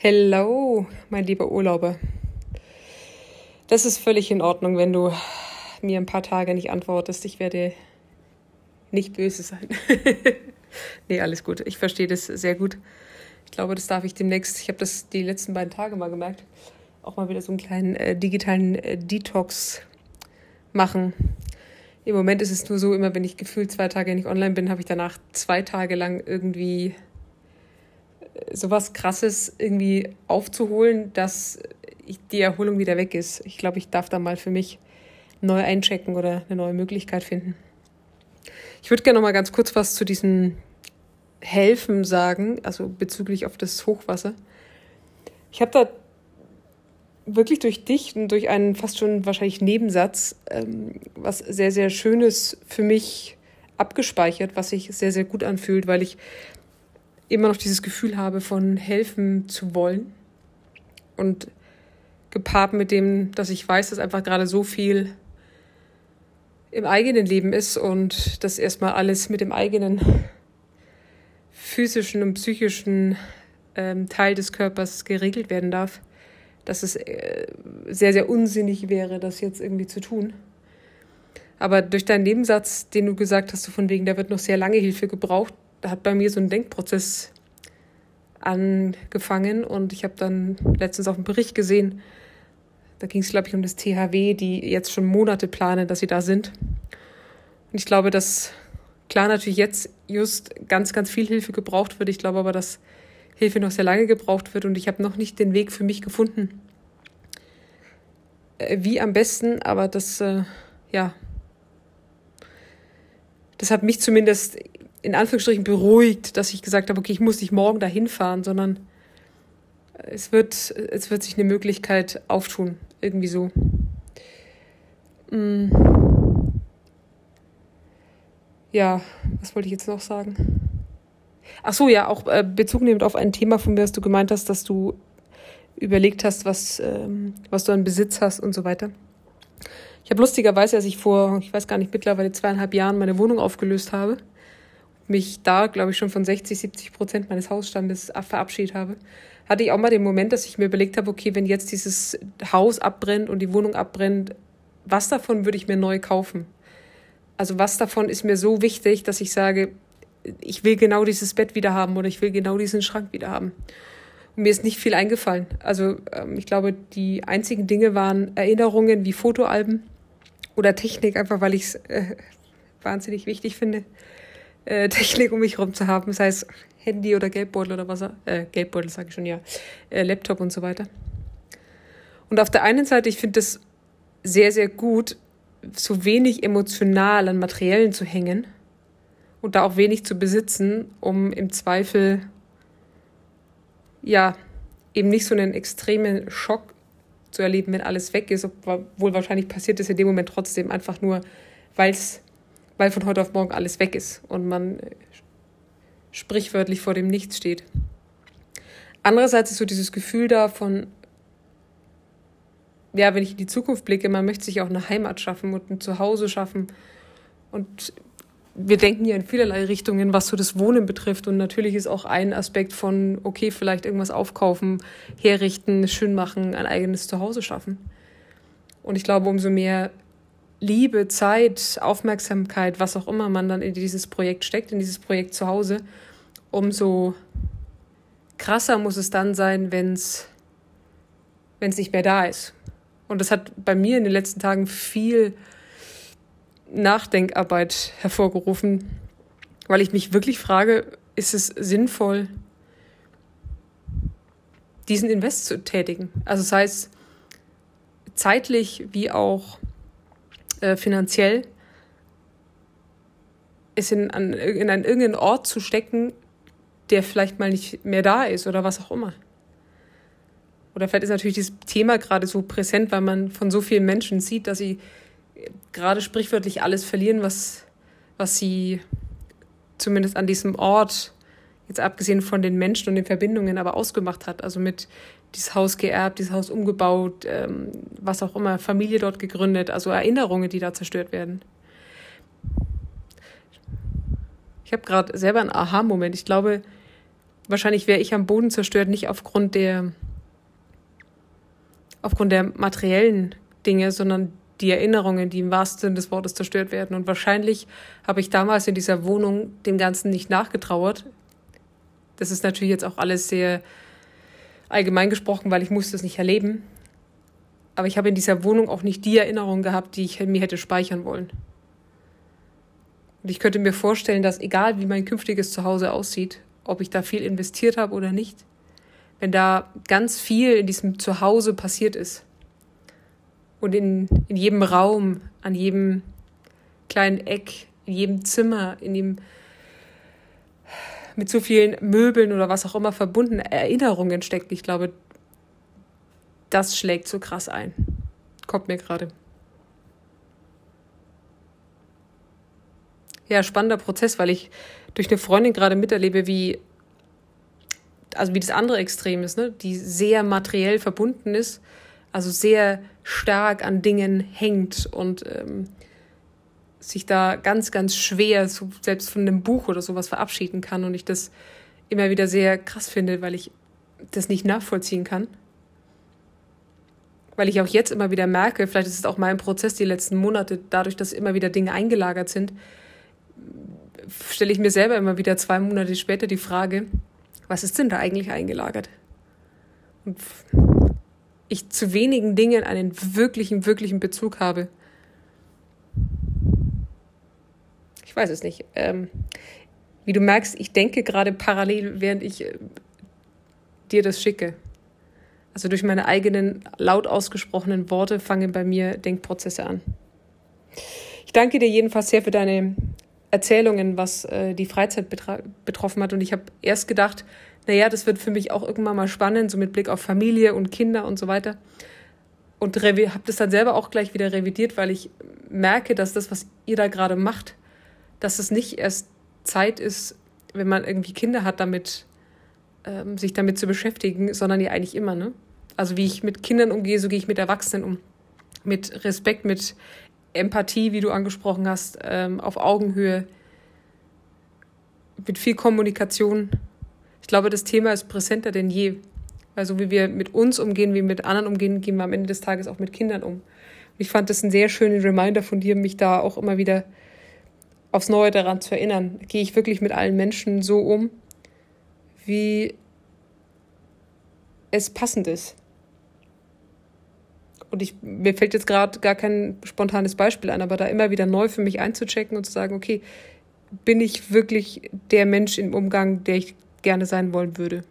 Hello, mein lieber Urlauber. Das ist völlig in Ordnung, wenn du mir ein paar Tage nicht antwortest. Ich werde nicht böse sein. nee, alles gut. Ich verstehe das sehr gut. Ich glaube, das darf ich demnächst. Ich habe das die letzten beiden Tage mal gemerkt. Auch mal wieder so einen kleinen äh, digitalen äh, Detox machen. Im Moment ist es nur so, immer wenn ich gefühlt zwei Tage nicht online bin, habe ich danach zwei Tage lang irgendwie sowas Krasses irgendwie aufzuholen, dass die Erholung wieder weg ist. Ich glaube, ich darf da mal für mich neu einchecken oder eine neue Möglichkeit finden. Ich würde gerne noch mal ganz kurz was zu diesem Helfen sagen, also bezüglich auf das Hochwasser. Ich habe da wirklich durch dich und durch einen fast schon wahrscheinlich Nebensatz ähm, was sehr, sehr Schönes für mich abgespeichert, was sich sehr, sehr gut anfühlt, weil ich immer noch dieses Gefühl habe von helfen zu wollen. Und gepaart mit dem, dass ich weiß, dass einfach gerade so viel im eigenen Leben ist und dass erstmal alles mit dem eigenen physischen und psychischen ähm, Teil des Körpers geregelt werden darf, dass es äh, sehr, sehr unsinnig wäre, das jetzt irgendwie zu tun. Aber durch deinen Nebensatz, den du gesagt hast, so von wegen, da wird noch sehr lange Hilfe gebraucht, hat bei mir so ein Denkprozess angefangen und ich habe dann letztens auf einen Bericht gesehen, da ging es, glaube ich, um das THW, die jetzt schon Monate planen, dass sie da sind. Und ich glaube, dass klar natürlich jetzt just ganz, ganz viel Hilfe gebraucht wird. Ich glaube aber, dass Hilfe noch sehr lange gebraucht wird und ich habe noch nicht den Weg für mich gefunden, äh, wie am besten, aber das, äh, ja, das hat mich zumindest in Anführungsstrichen beruhigt, dass ich gesagt habe, okay, ich muss nicht morgen dahin fahren, sondern es wird, es wird sich eine Möglichkeit auftun, irgendwie so. Mm. Ja, was wollte ich jetzt noch sagen? Ach so, ja, auch äh, Bezug nehmend auf ein Thema von mir, dass du gemeint hast, dass du überlegt hast, was, ähm, was du an Besitz hast und so weiter. Ich habe lustigerweise, als ich vor, ich weiß gar nicht, mittlerweile zweieinhalb Jahren meine Wohnung aufgelöst habe, mich da, glaube ich, schon von 60, 70 Prozent meines Hausstandes verabschiedet habe, hatte ich auch mal den Moment, dass ich mir überlegt habe, okay, wenn jetzt dieses Haus abbrennt und die Wohnung abbrennt, was davon würde ich mir neu kaufen? Also was davon ist mir so wichtig, dass ich sage, ich will genau dieses Bett wieder haben oder ich will genau diesen Schrank wieder haben. Und mir ist nicht viel eingefallen. Also ähm, ich glaube, die einzigen Dinge waren Erinnerungen wie Fotoalben oder Technik, einfach weil ich es äh, wahnsinnig wichtig finde äh, Technik um mich herum zu haben, sei es Handy oder Geldbeutel oder was, äh, Geldbeutel sage ich schon, ja, äh, Laptop und so weiter. Und auf der einen Seite, ich finde es sehr, sehr gut, so wenig emotional an Materiellen zu hängen und da auch wenig zu besitzen, um im Zweifel, ja, eben nicht so einen extremen Schock zu erleben, wenn alles weg ist, obwohl wahrscheinlich passiert es in dem Moment trotzdem einfach nur, weil es weil von heute auf morgen alles weg ist und man äh, sprichwörtlich vor dem Nichts steht. Andererseits ist so dieses Gefühl da von, ja, wenn ich in die Zukunft blicke, man möchte sich auch eine Heimat schaffen und ein Zuhause schaffen. Und wir denken ja in vielerlei Richtungen, was so das Wohnen betrifft. Und natürlich ist auch ein Aspekt von, okay, vielleicht irgendwas aufkaufen, herrichten, schön machen, ein eigenes Zuhause schaffen. Und ich glaube, umso mehr Liebe, Zeit, Aufmerksamkeit, was auch immer man dann in dieses Projekt steckt, in dieses Projekt zu Hause, umso krasser muss es dann sein, wenn es nicht mehr da ist. Und das hat bei mir in den letzten Tagen viel Nachdenkarbeit hervorgerufen, weil ich mich wirklich frage, ist es sinnvoll, diesen Invest zu tätigen? Also sei es zeitlich wie auch äh, finanziell, es in, an, in einen irgendeinen Ort zu stecken, der vielleicht mal nicht mehr da ist oder was auch immer. Oder vielleicht ist natürlich dieses Thema gerade so präsent, weil man von so vielen Menschen sieht, dass sie gerade sprichwörtlich alles verlieren, was, was sie zumindest an diesem Ort, jetzt abgesehen von den Menschen und den Verbindungen, aber ausgemacht hat. Also mit dieses Haus geerbt, dieses Haus umgebaut, ähm, was auch immer, Familie dort gegründet, also Erinnerungen, die da zerstört werden. Ich habe gerade selber einen Aha-Moment. Ich glaube, wahrscheinlich wäre ich am Boden zerstört, nicht aufgrund der, aufgrund der materiellen Dinge, sondern die Erinnerungen, die im wahrsten Sinne des Wortes zerstört werden. Und wahrscheinlich habe ich damals in dieser Wohnung dem Ganzen nicht nachgetrauert. Das ist natürlich jetzt auch alles sehr allgemein gesprochen, weil ich musste es nicht erleben. Aber ich habe in dieser Wohnung auch nicht die Erinnerungen gehabt, die ich mir hätte speichern wollen. Und ich könnte mir vorstellen, dass egal wie mein künftiges Zuhause aussieht, ob ich da viel investiert habe oder nicht, wenn da ganz viel in diesem Zuhause passiert ist und in, in jedem Raum, an jedem kleinen Eck, in jedem Zimmer, in dem mit so vielen Möbeln oder was auch immer verbunden Erinnerungen steckt. Ich glaube, das schlägt so krass ein. Kommt mir gerade. Ja, spannender Prozess, weil ich durch eine Freundin gerade miterlebe, wie also wie das andere Extrem ist, ne? die sehr materiell verbunden ist, also sehr stark an Dingen hängt und ähm, sich da ganz, ganz schwer, so selbst von einem Buch oder sowas verabschieden kann und ich das immer wieder sehr krass finde, weil ich das nicht nachvollziehen kann weil ich auch jetzt immer wieder merke, vielleicht ist es auch mein Prozess die letzten Monate, dadurch, dass immer wieder Dinge eingelagert sind, stelle ich mir selber immer wieder zwei Monate später die Frage, was ist denn da eigentlich eingelagert? Und ich zu wenigen Dingen einen wirklichen, wirklichen Bezug habe. Ich weiß es nicht. Ähm, wie du merkst, ich denke gerade parallel, während ich äh, dir das schicke. Also durch meine eigenen laut ausgesprochenen Worte fangen bei mir Denkprozesse an. Ich danke dir jedenfalls sehr für deine Erzählungen, was äh, die Freizeit betroffen hat. Und ich habe erst gedacht, naja, das wird für mich auch irgendwann mal spannend, so mit Blick auf Familie und Kinder und so weiter. Und habe das dann selber auch gleich wieder revidiert, weil ich merke, dass das, was ihr da gerade macht, dass es nicht erst Zeit ist, wenn man irgendwie Kinder hat, damit ähm, sich damit zu beschäftigen, sondern ja eigentlich immer, ne? Also wie ich mit Kindern umgehe, so gehe ich mit Erwachsenen um. Mit Respekt, mit Empathie, wie du angesprochen hast, ähm, auf Augenhöhe, mit viel Kommunikation. Ich glaube, das Thema ist präsenter denn je. Weil so wie wir mit uns umgehen, wie wir mit anderen umgehen, gehen wir am Ende des Tages auch mit Kindern um. Und ich fand das einen sehr schönen Reminder von dir, mich da auch immer wieder aufs Neue daran zu erinnern. Gehe ich wirklich mit allen Menschen so um, wie es passend ist. Und ich, mir fällt jetzt gerade gar kein spontanes Beispiel ein, aber da immer wieder neu für mich einzuchecken und zu sagen, okay, bin ich wirklich der Mensch im Umgang, der ich gerne sein wollen würde?